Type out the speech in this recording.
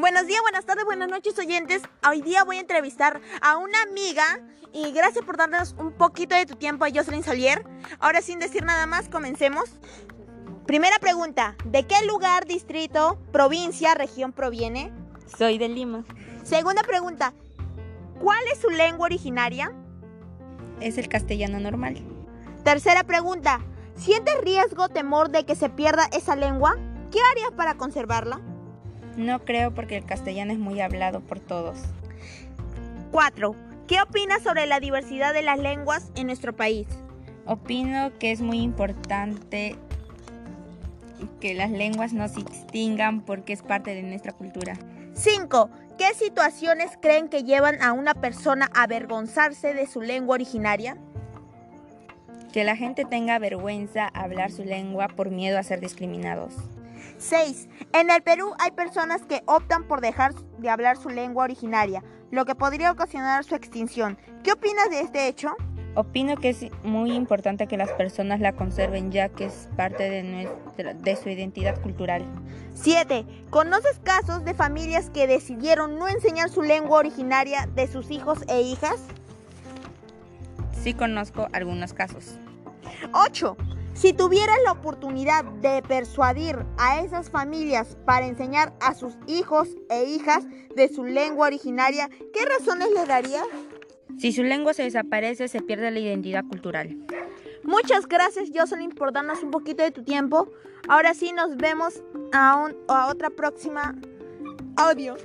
Buenos días, buenas tardes, buenas noches oyentes. Hoy día voy a entrevistar a una amiga y gracias por darnos un poquito de tu tiempo a Jocelyn Solier. Ahora sin decir nada más, comencemos. Primera pregunta, ¿de qué lugar, distrito, provincia, región proviene? Soy de Lima. Segunda pregunta, ¿cuál es su lengua originaria? Es el castellano normal. Tercera pregunta, ¿sientes riesgo, temor de que se pierda esa lengua? ¿Qué harías para conservarla? No creo porque el castellano es muy hablado por todos. 4. ¿Qué opinas sobre la diversidad de las lenguas en nuestro país? Opino que es muy importante que las lenguas no se extingan porque es parte de nuestra cultura. 5. ¿Qué situaciones creen que llevan a una persona a avergonzarse de su lengua originaria? Que la gente tenga vergüenza a hablar su lengua por miedo a ser discriminados. 6. En el Perú hay personas que optan por dejar de hablar su lengua originaria, lo que podría ocasionar su extinción. ¿Qué opinas de este hecho? Opino que es muy importante que las personas la conserven ya que es parte de, nuestra, de su identidad cultural. 7. ¿Conoces casos de familias que decidieron no enseñar su lengua originaria de sus hijos e hijas? Sí conozco algunos casos. 8. Si tuvieras la oportunidad de persuadir a esas familias para enseñar a sus hijos e hijas de su lengua originaria, ¿qué razones les darías? Si su lengua se desaparece, se pierde la identidad cultural. Muchas gracias, Jocelyn, por darnos un poquito de tu tiempo. Ahora sí, nos vemos a, un, a otra próxima audio.